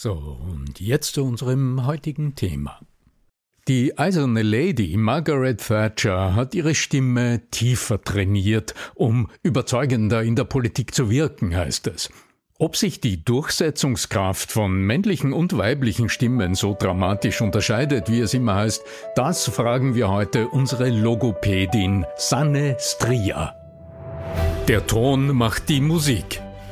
So, und jetzt zu unserem heutigen Thema. Die eiserne Lady Margaret Thatcher hat ihre Stimme tiefer trainiert, um überzeugender in der Politik zu wirken, heißt es. Ob sich die Durchsetzungskraft von männlichen und weiblichen Stimmen so dramatisch unterscheidet, wie es immer heißt, das fragen wir heute unsere Logopädin Sanne Stria. Der Ton macht die Musik.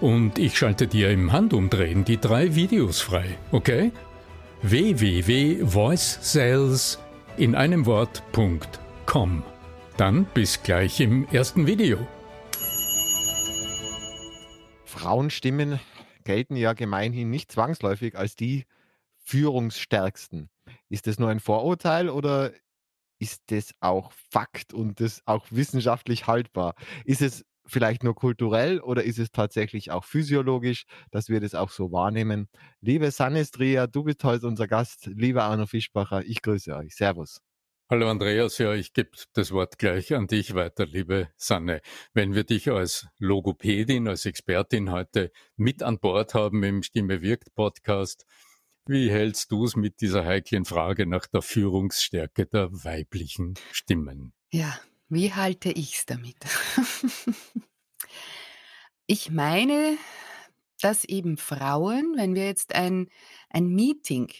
und ich schalte dir im Handumdrehen die drei Videos frei, okay? www.voicesales in einem Wort.com. Dann bis gleich im ersten Video. Frauenstimmen gelten ja gemeinhin nicht zwangsläufig als die führungsstärksten. Ist das nur ein Vorurteil oder ist das auch Fakt und das auch wissenschaftlich haltbar? Ist es vielleicht nur kulturell oder ist es tatsächlich auch physiologisch, dass wir das auch so wahrnehmen? Liebe Sanestria, du bist heute unser Gast. Lieber Arno Fischbacher, ich grüße euch. Servus. Hallo Andreas, ja, ich gebe das Wort gleich an dich weiter, liebe Sanne. Wenn wir dich als Logopädin, als Expertin heute mit an Bord haben im Stimme wirkt Podcast, wie hältst du es mit dieser heiklen Frage nach der Führungsstärke der weiblichen Stimmen? Ja, wie halte ich es damit? ich meine, dass eben Frauen, wenn wir jetzt ein, ein Meeting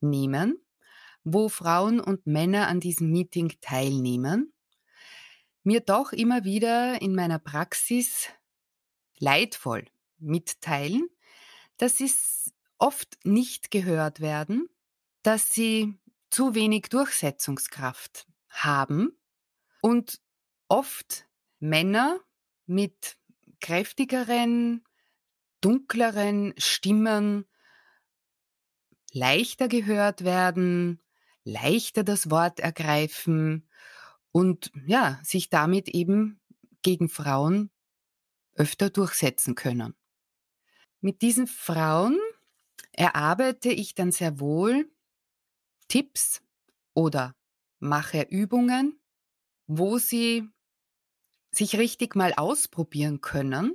nehmen, wo Frauen und Männer an diesem Meeting teilnehmen, mir doch immer wieder in meiner Praxis leidvoll mitteilen, dass sie oft nicht gehört werden, dass sie zu wenig Durchsetzungskraft haben und oft Männer mit kräftigeren, dunkleren Stimmen leichter gehört werden, leichter das Wort ergreifen und ja, sich damit eben gegen Frauen öfter durchsetzen können. Mit diesen Frauen erarbeite ich dann sehr wohl Tipps oder mache Übungen, wo sie sich richtig mal ausprobieren können,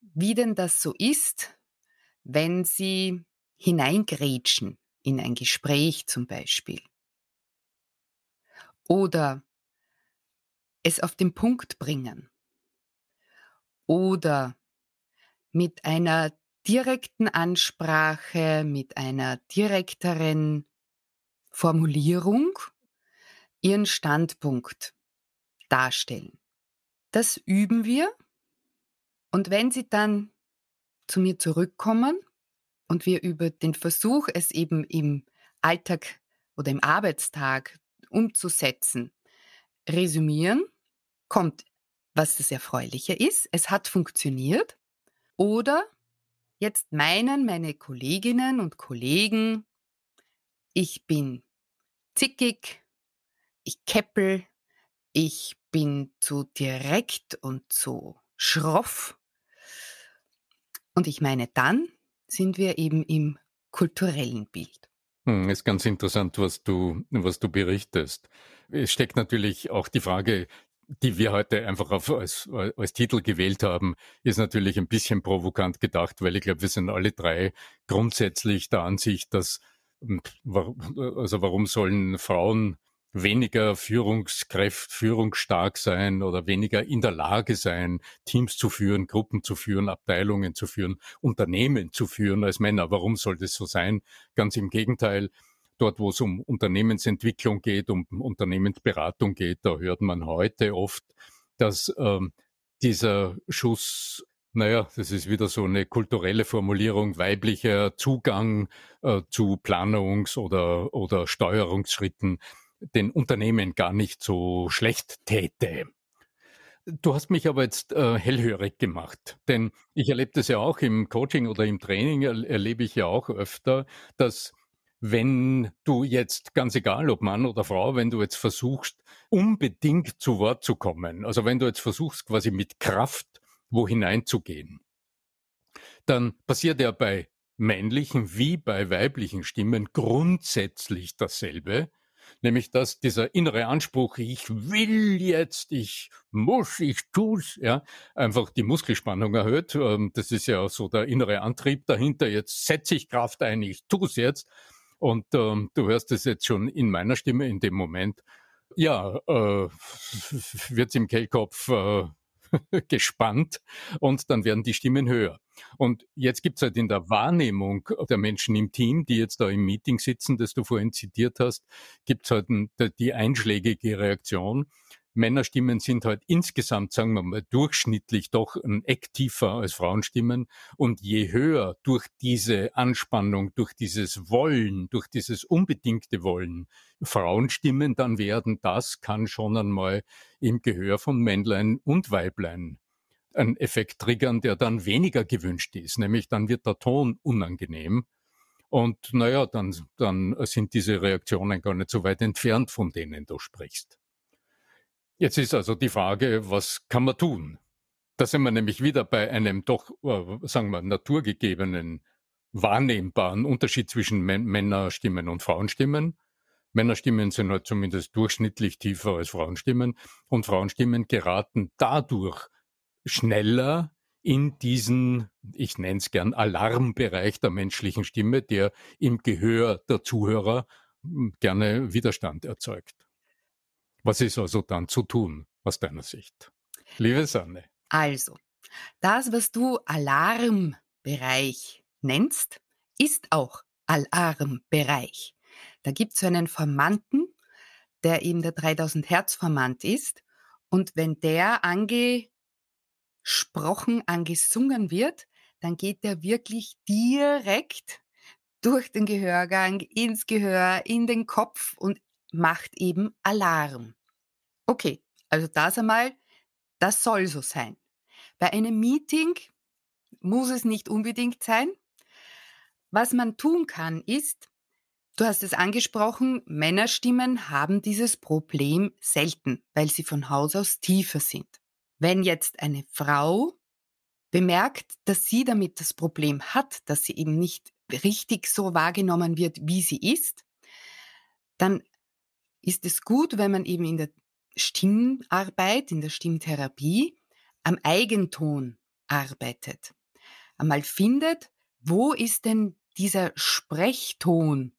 wie denn das so ist, wenn sie hineingrätschen in ein Gespräch zum Beispiel. Oder es auf den Punkt bringen. Oder mit einer direkten Ansprache, mit einer direkteren Formulierung ihren Standpunkt darstellen. Das üben wir und wenn Sie dann zu mir zurückkommen und wir über den Versuch, es eben im Alltag oder im Arbeitstag umzusetzen, resümieren, kommt, was das Erfreuliche ist, es hat funktioniert oder jetzt meinen meine Kolleginnen und Kollegen, ich bin zickig, ich keppel, ich bin zu direkt und zu schroff. Und ich meine, dann sind wir eben im kulturellen Bild. Hm, ist ganz interessant, was du, was du berichtest. Es steckt natürlich auch die Frage, die wir heute einfach auf, als, als Titel gewählt haben, ist natürlich ein bisschen provokant gedacht, weil ich glaube, wir sind alle drei grundsätzlich der Ansicht, dass, hm, also warum sollen Frauen weniger Führungskräft, führungsstark sein oder weniger in der Lage sein, Teams zu führen, Gruppen zu führen, Abteilungen zu führen, Unternehmen zu führen als Männer. Warum soll das so sein? Ganz im Gegenteil. Dort, wo es um Unternehmensentwicklung geht, um Unternehmensberatung geht, da hört man heute oft, dass ähm, dieser Schuss naja, das ist wieder so eine kulturelle Formulierung, weiblicher Zugang äh, zu Planungs- oder, oder Steuerungsschritten den Unternehmen gar nicht so schlecht täte. Du hast mich aber jetzt äh, hellhörig gemacht, denn ich erlebe das ja auch im Coaching oder im Training, er, erlebe ich ja auch öfter, dass wenn du jetzt, ganz egal ob Mann oder Frau, wenn du jetzt versuchst, unbedingt zu Wort zu kommen, also wenn du jetzt versuchst, quasi mit Kraft wo hineinzugehen, dann passiert ja bei männlichen wie bei weiblichen Stimmen grundsätzlich dasselbe nämlich dass dieser innere Anspruch, ich will jetzt, ich muss, ich tu's, ja, einfach die Muskelspannung erhöht. Ähm, das ist ja so der innere Antrieb dahinter. Jetzt setze ich Kraft ein, ich tu's jetzt. Und ähm, du hörst es jetzt schon in meiner Stimme in dem Moment. Ja, äh, wird's im Kehlkopf äh, gespannt und dann werden die Stimmen höher. Und jetzt gibt's halt in der Wahrnehmung der Menschen im Team, die jetzt da im Meeting sitzen, das du vorhin zitiert hast, gibt's halt die einschlägige Reaktion. Männerstimmen sind halt insgesamt, sagen wir mal, durchschnittlich doch ein Eck tiefer als Frauenstimmen. Und je höher durch diese Anspannung, durch dieses Wollen, durch dieses unbedingte Wollen Frauenstimmen dann werden, das kann schon einmal im Gehör von Männlein und Weiblein einen Effekt triggern, der dann weniger gewünscht ist. Nämlich dann wird der Ton unangenehm. Und naja, dann, dann sind diese Reaktionen gar nicht so weit entfernt, von denen du sprichst. Jetzt ist also die Frage, was kann man tun? Da sind wir nämlich wieder bei einem doch, äh, sagen wir, naturgegebenen, wahrnehmbaren Unterschied zwischen Männerstimmen und Frauenstimmen. Männerstimmen sind halt zumindest durchschnittlich tiefer als Frauenstimmen und Frauenstimmen geraten dadurch schneller in diesen, ich nenne es gern, Alarmbereich der menschlichen Stimme, der im Gehör der Zuhörer hm, gerne Widerstand erzeugt. Was ist also dann zu tun aus deiner Sicht? Liebe Sanne. Also, das, was du Alarmbereich nennst, ist auch Alarmbereich. Da gibt es einen Formanten, der eben der 3000 Hertz Formant ist. Und wenn der angesprochen, angesungen wird, dann geht der wirklich direkt durch den Gehörgang ins Gehör, in den Kopf und macht eben Alarm. Okay, also das einmal, das soll so sein. Bei einem Meeting muss es nicht unbedingt sein. Was man tun kann, ist, du hast es angesprochen, Männerstimmen haben dieses Problem selten, weil sie von Haus aus tiefer sind. Wenn jetzt eine Frau bemerkt, dass sie damit das Problem hat, dass sie eben nicht richtig so wahrgenommen wird, wie sie ist, dann ist es gut, wenn man eben in der Stimmarbeit, in der Stimmtherapie am Eigenton arbeitet. Einmal findet, wo ist denn dieser Sprechton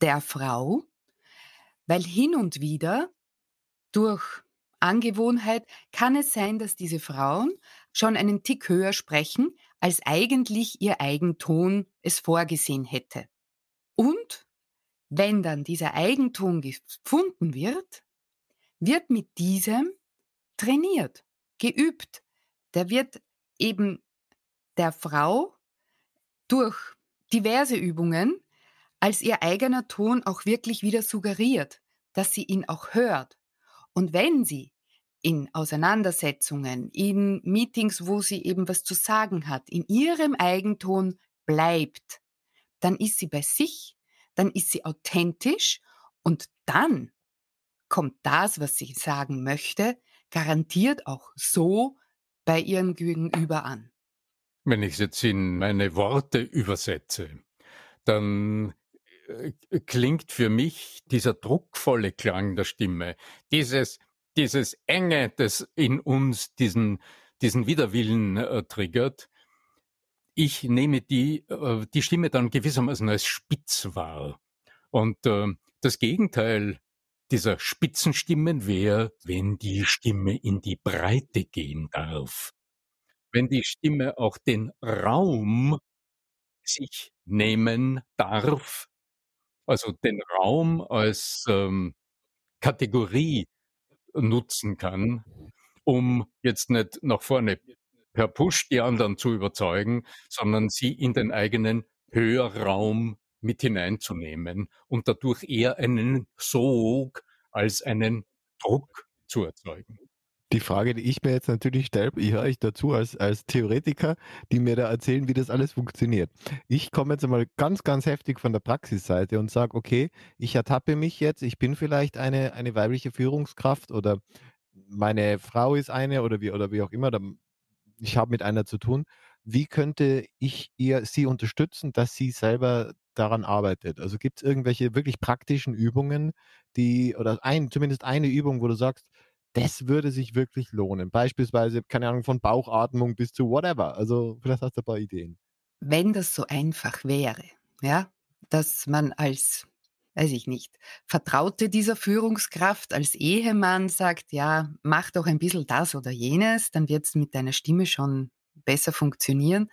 der Frau? Weil hin und wieder durch Angewohnheit kann es sein, dass diese Frauen schon einen Tick höher sprechen, als eigentlich ihr Eigenton es vorgesehen hätte. Und wenn dann dieser Eigentum gefunden wird, wird mit diesem trainiert, geübt. Der wird eben der Frau durch diverse Übungen als ihr eigener Ton auch wirklich wieder suggeriert, dass sie ihn auch hört. Und wenn sie in Auseinandersetzungen, in Meetings, wo sie eben was zu sagen hat, in ihrem Eigenton bleibt, dann ist sie bei sich dann ist sie authentisch und dann kommt das, was sie sagen möchte, garantiert auch so bei ihrem Gegenüber an. Wenn ich es jetzt in meine Worte übersetze, dann äh, klingt für mich dieser druckvolle Klang der Stimme, dieses, dieses Enge, das in uns diesen, diesen Widerwillen äh, triggert. Ich nehme die, äh, die Stimme dann gewissermaßen als spitz wahr. Und äh, das Gegenteil dieser Spitzenstimmen wäre, wenn die Stimme in die Breite gehen darf. Wenn die Stimme auch den Raum sich nehmen darf, also den Raum als ähm, Kategorie nutzen kann, um jetzt nicht nach vorne per Push die anderen zu überzeugen, sondern sie in den eigenen Hörraum mit hineinzunehmen und dadurch eher einen Sog als einen Druck zu erzeugen. Die Frage, die ich mir jetzt natürlich stelle, ich höre euch dazu als, als Theoretiker, die mir da erzählen, wie das alles funktioniert. Ich komme jetzt einmal ganz, ganz heftig von der Praxisseite und sage, okay, ich ertappe mich jetzt, ich bin vielleicht eine, eine weibliche Führungskraft oder meine Frau ist eine oder wie, oder wie auch immer, ich habe mit einer zu tun. Wie könnte ich ihr, sie unterstützen, dass sie selber daran arbeitet? Also gibt es irgendwelche wirklich praktischen Übungen, die, oder ein, zumindest eine Übung, wo du sagst, das würde sich wirklich lohnen. Beispielsweise, keine Ahnung, von Bauchatmung bis zu whatever. Also vielleicht hast du ein paar Ideen. Wenn das so einfach wäre, ja, dass man als, weiß ich nicht, Vertraute dieser Führungskraft, als Ehemann sagt, ja, mach doch ein bisschen das oder jenes, dann wird es mit deiner Stimme schon besser funktionieren.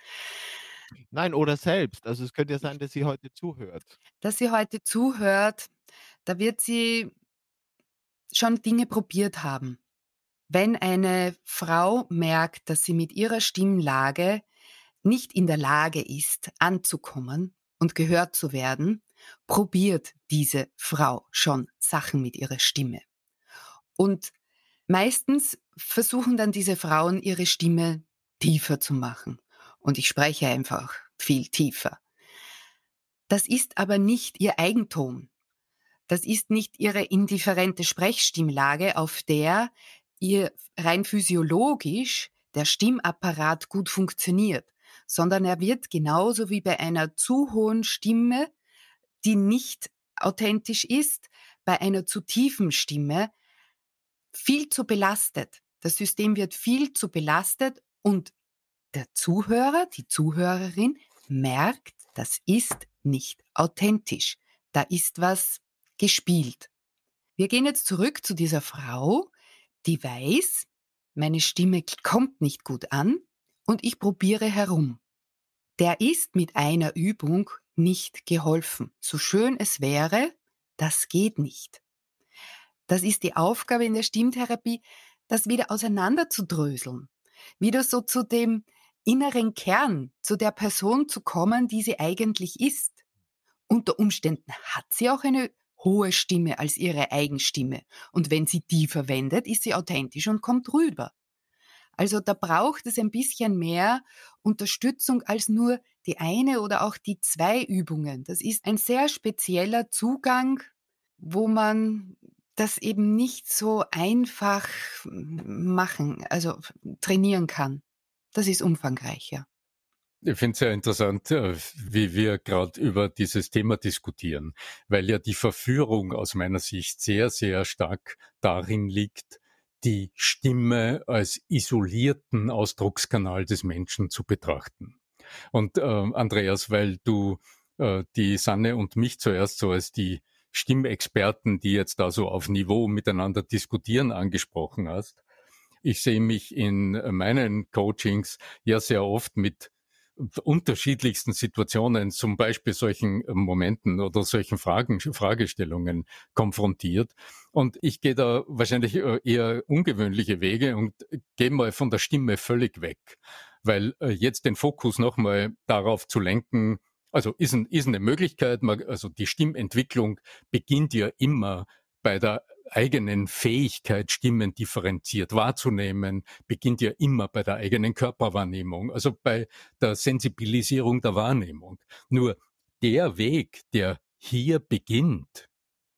Nein, oder selbst. Also es könnte ja sein, dass sie heute zuhört. Dass sie heute zuhört, da wird sie schon Dinge probiert haben. Wenn eine Frau merkt, dass sie mit ihrer Stimmlage nicht in der Lage ist, anzukommen und gehört zu werden, probiert diese Frau schon Sachen mit ihrer Stimme. Und meistens versuchen dann diese Frauen ihre Stimme tiefer zu machen. Und ich spreche einfach viel tiefer. Das ist aber nicht ihr Eigentum. Das ist nicht ihre indifferente Sprechstimmlage, auf der ihr rein physiologisch der Stimmapparat gut funktioniert, sondern er wird genauso wie bei einer zu hohen Stimme, die nicht authentisch ist, bei einer zu tiefen Stimme viel zu belastet. Das System wird viel zu belastet und der Zuhörer, die Zuhörerin merkt, das ist nicht authentisch. Da ist was gespielt. Wir gehen jetzt zurück zu dieser Frau, die weiß, meine Stimme kommt nicht gut an und ich probiere herum. Der ist mit einer Übung nicht geholfen. So schön es wäre, das geht nicht. Das ist die Aufgabe in der Stimmtherapie, das wieder auseinanderzudröseln, wieder so zu dem inneren Kern, zu der Person zu kommen, die sie eigentlich ist. Unter Umständen hat sie auch eine hohe Stimme als ihre Eigenstimme. Und wenn sie die verwendet, ist sie authentisch und kommt rüber. Also da braucht es ein bisschen mehr Unterstützung als nur die eine oder auch die zwei Übungen. Das ist ein sehr spezieller Zugang, wo man das eben nicht so einfach machen, also trainieren kann. Das ist umfangreicher. Ich finde es sehr interessant, äh, wie wir gerade über dieses Thema diskutieren, weil ja die Verführung aus meiner Sicht sehr, sehr stark darin liegt, die Stimme als isolierten Ausdruckskanal des Menschen zu betrachten. Und äh, Andreas, weil du äh, die Sanne und mich zuerst so als die Stimmexperten, die jetzt da so auf Niveau miteinander diskutieren, angesprochen hast. Ich sehe mich in meinen Coachings ja sehr oft mit unterschiedlichsten Situationen, zum Beispiel solchen Momenten oder solchen Fragen, Fragestellungen konfrontiert. Und ich gehe da wahrscheinlich äh, eher ungewöhnliche Wege und gehe mal von der Stimme völlig weg, weil äh, jetzt den Fokus nochmal darauf zu lenken, also ist, ein, ist eine Möglichkeit, also die Stimmentwicklung beginnt ja immer bei der eigenen Fähigkeit, Stimmen differenziert wahrzunehmen, beginnt ja immer bei der eigenen Körperwahrnehmung, also bei der Sensibilisierung der Wahrnehmung. Nur der Weg, der hier beginnt,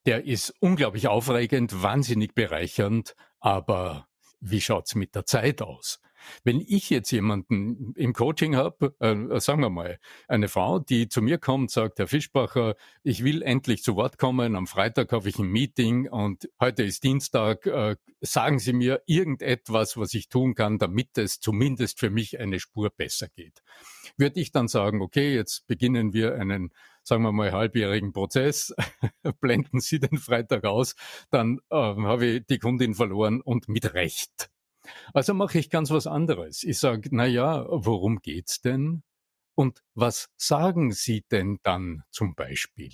der ist unglaublich aufregend, wahnsinnig bereichernd, aber wie schaut's mit der Zeit aus? Wenn ich jetzt jemanden im Coaching habe, äh, sagen wir mal, eine Frau, die zu mir kommt, sagt, Herr Fischbacher, ich will endlich zu Wort kommen, am Freitag habe ich ein Meeting und heute ist Dienstag, äh, sagen Sie mir irgendetwas, was ich tun kann, damit es zumindest für mich eine Spur besser geht. Würde ich dann sagen, okay, jetzt beginnen wir einen sagen wir mal, halbjährigen Prozess, blenden Sie den Freitag aus, dann äh, habe ich die Kundin verloren und mit Recht. Also mache ich ganz was anderes. Ich sage, na ja, worum geht's denn? Und was sagen Sie denn dann zum Beispiel?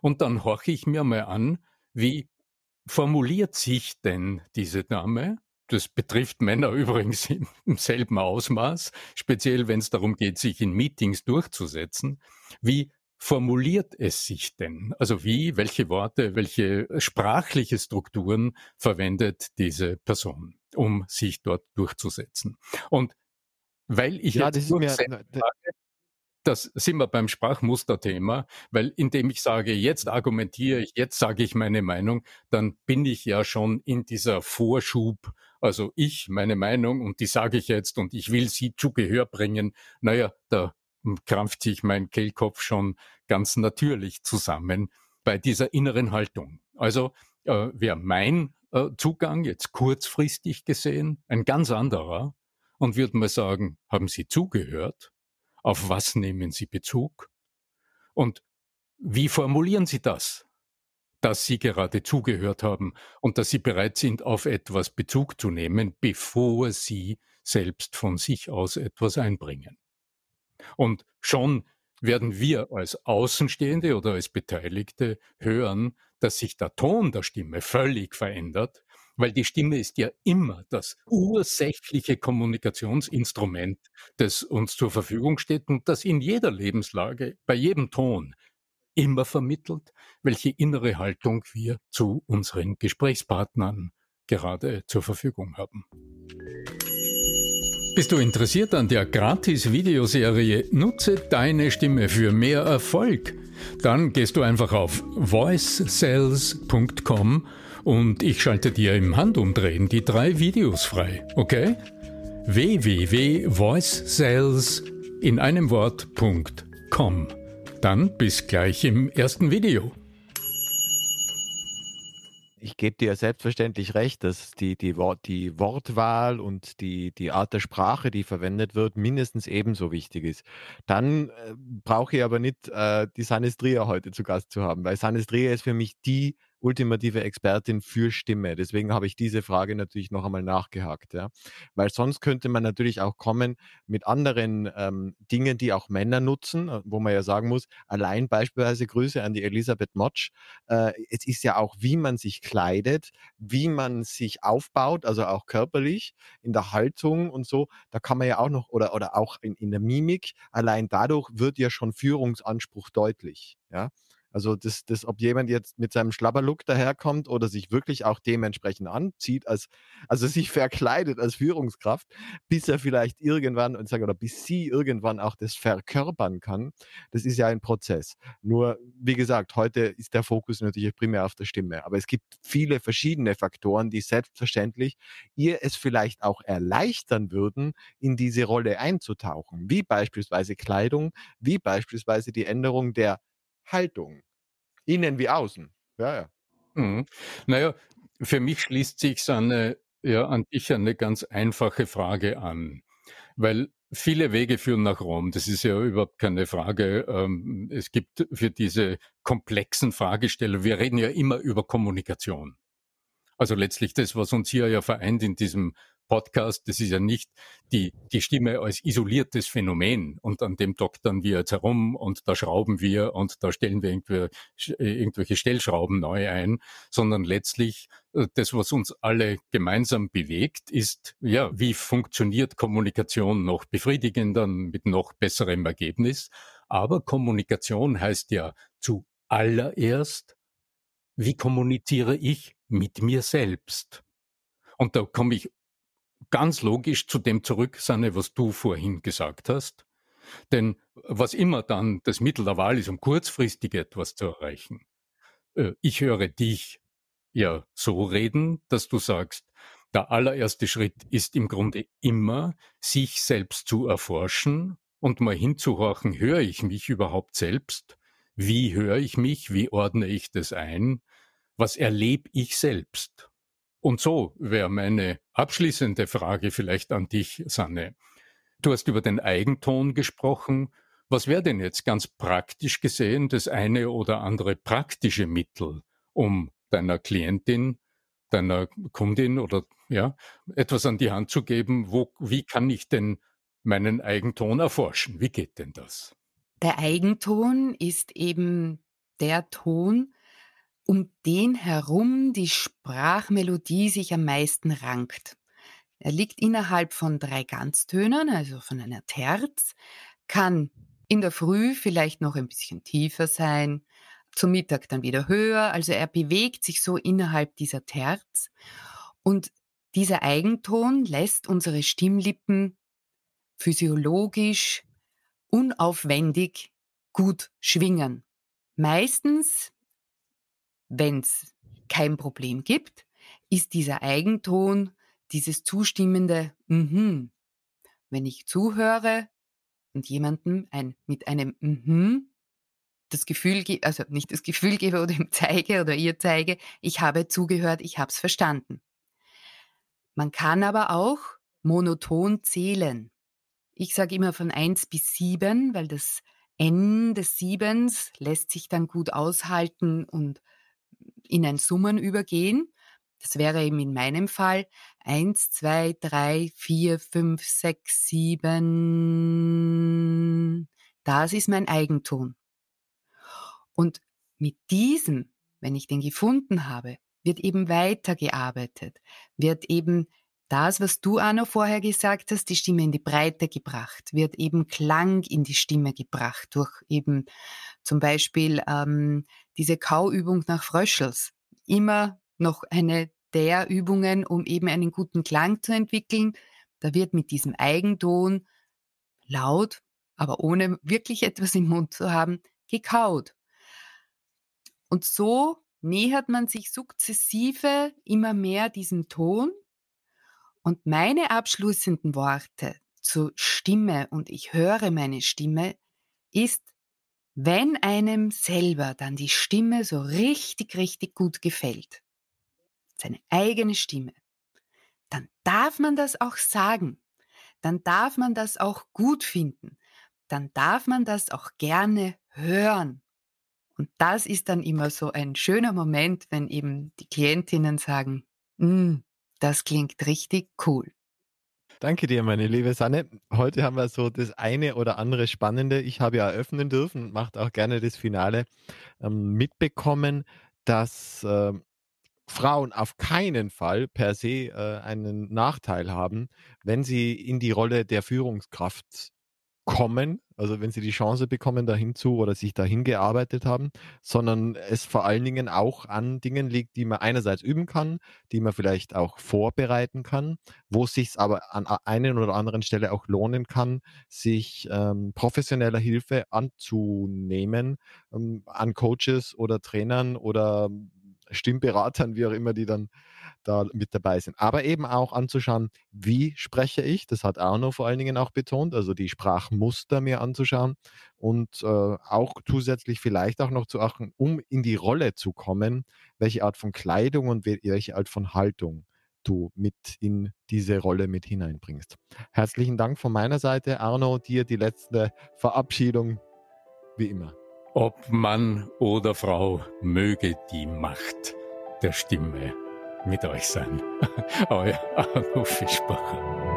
Und dann horche ich mir mal an, wie formuliert sich denn diese Dame? Das betrifft Männer übrigens im, selben Ausmaß, speziell wenn es darum geht, sich in Meetings durchzusetzen. Wie formuliert es sich denn? Also wie, welche Worte, welche sprachliche Strukturen verwendet diese Person, um sich dort durchzusetzen? Und weil ich ja, jetzt das mir, sage, das sind wir beim Sprachmusterthema, weil indem ich sage, jetzt argumentiere ich, jetzt sage ich meine Meinung, dann bin ich ja schon in dieser Vorschub, also ich, meine Meinung und die sage ich jetzt und ich will sie zu Gehör bringen. Naja, da krampft sich mein Kehlkopf schon ganz natürlich zusammen bei dieser inneren Haltung. Also äh, wäre mein äh, Zugang jetzt kurzfristig gesehen ein ganz anderer und würde mal sagen, haben Sie zugehört? Auf was nehmen Sie Bezug? Und wie formulieren Sie das? Dass Sie gerade zugehört haben und dass Sie bereit sind, auf etwas Bezug zu nehmen, bevor Sie selbst von sich aus etwas einbringen. Und schon werden wir als Außenstehende oder als Beteiligte hören, dass sich der Ton der Stimme völlig verändert, weil die Stimme ist ja immer das ursächliche Kommunikationsinstrument, das uns zur Verfügung steht und das in jeder Lebenslage, bei jedem Ton immer vermittelt, welche innere Haltung wir zu unseren Gesprächspartnern gerade zur Verfügung haben. Bist du interessiert an der Gratis-Videoserie Nutze deine Stimme für mehr Erfolg? Dann gehst du einfach auf voicesales.com und ich schalte dir im Handumdrehen die drei Videos frei, okay? www.voicesales in einem Wort.com. Dann bis gleich im ersten Video ich gebe dir selbstverständlich recht, dass die, die, Wort, die Wortwahl und die, die Art der Sprache, die verwendet wird, mindestens ebenso wichtig ist. Dann äh, brauche ich aber nicht äh, die Sanistria heute zu Gast zu haben, weil Sanistria ist für mich die ultimative Expertin für Stimme. Deswegen habe ich diese Frage natürlich noch einmal nachgehakt. Ja? Weil sonst könnte man natürlich auch kommen mit anderen ähm, Dingen, die auch Männer nutzen, äh, wo man ja sagen muss, allein beispielsweise Grüße an die Elisabeth Motsch. Äh, es ist ja auch, wie man sich kleidet, wie man sich aufbaut, also auch körperlich, in der Haltung und so. Da kann man ja auch noch, oder, oder auch in, in der Mimik, allein dadurch wird ja schon Führungsanspruch deutlich. Ja, also das, das, ob jemand jetzt mit seinem Schlabberlook daherkommt oder sich wirklich auch dementsprechend anzieht, als, also sich verkleidet als Führungskraft, bis er vielleicht irgendwann und sage, oder bis sie irgendwann auch das verkörpern kann, das ist ja ein Prozess. Nur, wie gesagt, heute ist der Fokus natürlich primär auf der Stimme. Aber es gibt viele verschiedene Faktoren, die selbstverständlich ihr es vielleicht auch erleichtern würden, in diese Rolle einzutauchen. Wie beispielsweise Kleidung, wie beispielsweise die Änderung der Haltung. Innen wie außen. Ja, ja. Mhm. Naja, für mich schließt sich eine, ja, an dich eine ganz einfache Frage an. Weil viele Wege führen nach Rom. Das ist ja überhaupt keine Frage. Ähm, es gibt für diese komplexen Fragestellungen, wir reden ja immer über Kommunikation. Also letztlich das, was uns hier ja vereint in diesem Podcast, das ist ja nicht die, die Stimme als isoliertes Phänomen und an dem doktern wir jetzt herum und da schrauben wir und da stellen wir irgendwelche, äh, irgendwelche Stellschrauben neu ein, sondern letztlich äh, das, was uns alle gemeinsam bewegt, ist, ja, wie funktioniert Kommunikation noch befriedigender mit noch besserem Ergebnis. Aber Kommunikation heißt ja zuallererst, wie kommuniziere ich mit mir selbst? Und da komme ich ganz logisch zu dem zurück, Sanne, was du vorhin gesagt hast. Denn was immer dann das Mittel der Wahl ist, um kurzfristig etwas zu erreichen, äh, ich höre dich ja so reden, dass du sagst, der allererste Schritt ist im Grunde immer, sich selbst zu erforschen und mal hinzuhorchen, höre ich mich überhaupt selbst? Wie höre ich mich? Wie ordne ich das ein? Was erlebe ich selbst? Und so wäre meine abschließende Frage vielleicht an dich, Sanne. Du hast über den Eigenton gesprochen. Was wäre denn jetzt ganz praktisch gesehen das eine oder andere praktische Mittel, um deiner Klientin, deiner Kundin oder ja, etwas an die Hand zu geben, wo, wie kann ich denn meinen Eigenton erforschen? Wie geht denn das? Der Eigenton ist eben der Ton, um den herum die Sprachmelodie sich am meisten rankt. Er liegt innerhalb von drei Ganztönen, also von einer Terz, kann in der Früh vielleicht noch ein bisschen tiefer sein, zum Mittag dann wieder höher, also er bewegt sich so innerhalb dieser Terz und dieser Eigenton lässt unsere Stimmlippen physiologisch unaufwendig gut schwingen. Meistens wenn es kein Problem gibt, ist dieser Eigenton, dieses zustimmende Mhm. Wenn ich zuhöre und jemandem ein, mit einem Mhm das Gefühl gebe, also nicht das Gefühl gebe oder ihm zeige oder ihr zeige, ich habe zugehört, ich habe es verstanden. Man kann aber auch monoton zählen. Ich sage immer von eins bis sieben, weil das N des Siebens lässt sich dann gut aushalten und in ein Summen übergehen. Das wäre eben in meinem Fall eins, zwei, drei, vier, fünf, sechs, sieben. Das ist mein Eigenton. Und mit diesem, wenn ich den gefunden habe, wird eben weitergearbeitet, wird eben das, was du, Arno, vorher gesagt hast, die Stimme in die Breite gebracht, wird eben Klang in die Stimme gebracht durch eben zum Beispiel ähm, diese Kauübung nach Fröschels. Immer noch eine der Übungen, um eben einen guten Klang zu entwickeln. Da wird mit diesem Eigenton laut, aber ohne wirklich etwas im Mund zu haben, gekaut. Und so nähert man sich sukzessive immer mehr diesem Ton. Und meine abschließenden Worte zur Stimme und ich höre meine Stimme ist wenn einem selber dann die Stimme so richtig, richtig gut gefällt, seine eigene Stimme, dann darf man das auch sagen. Dann darf man das auch gut finden. Dann darf man das auch gerne hören. Und das ist dann immer so ein schöner Moment, wenn eben die Klientinnen sagen, mm, das klingt richtig cool. Danke dir, meine liebe Sanne. Heute haben wir so das eine oder andere Spannende. Ich habe ja eröffnen dürfen macht auch gerne das Finale ähm, mitbekommen, dass äh, Frauen auf keinen Fall per se äh, einen Nachteil haben, wenn sie in die Rolle der Führungskraft kommen, also wenn sie die Chance bekommen dahin zu oder sich dahin gearbeitet haben, sondern es vor allen Dingen auch an Dingen liegt, die man einerseits üben kann, die man vielleicht auch vorbereiten kann, wo es sich aber an einer oder anderen Stelle auch lohnen kann, sich ähm, professioneller Hilfe anzunehmen, ähm, an Coaches oder Trainern oder Stimmberatern, wie auch immer die dann da mit dabei sind. Aber eben auch anzuschauen, wie spreche ich, das hat Arno vor allen Dingen auch betont, also die Sprachmuster mir anzuschauen und äh, auch zusätzlich vielleicht auch noch zu achten, um in die Rolle zu kommen, welche Art von Kleidung und welche Art von Haltung du mit in diese Rolle mit hineinbringst. Herzlichen Dank von meiner Seite, Arno, dir die letzte Verabschiedung, wie immer. Ob Mann oder Frau, möge die Macht der Stimme mit euch sein. Euer Arno Fischbacher.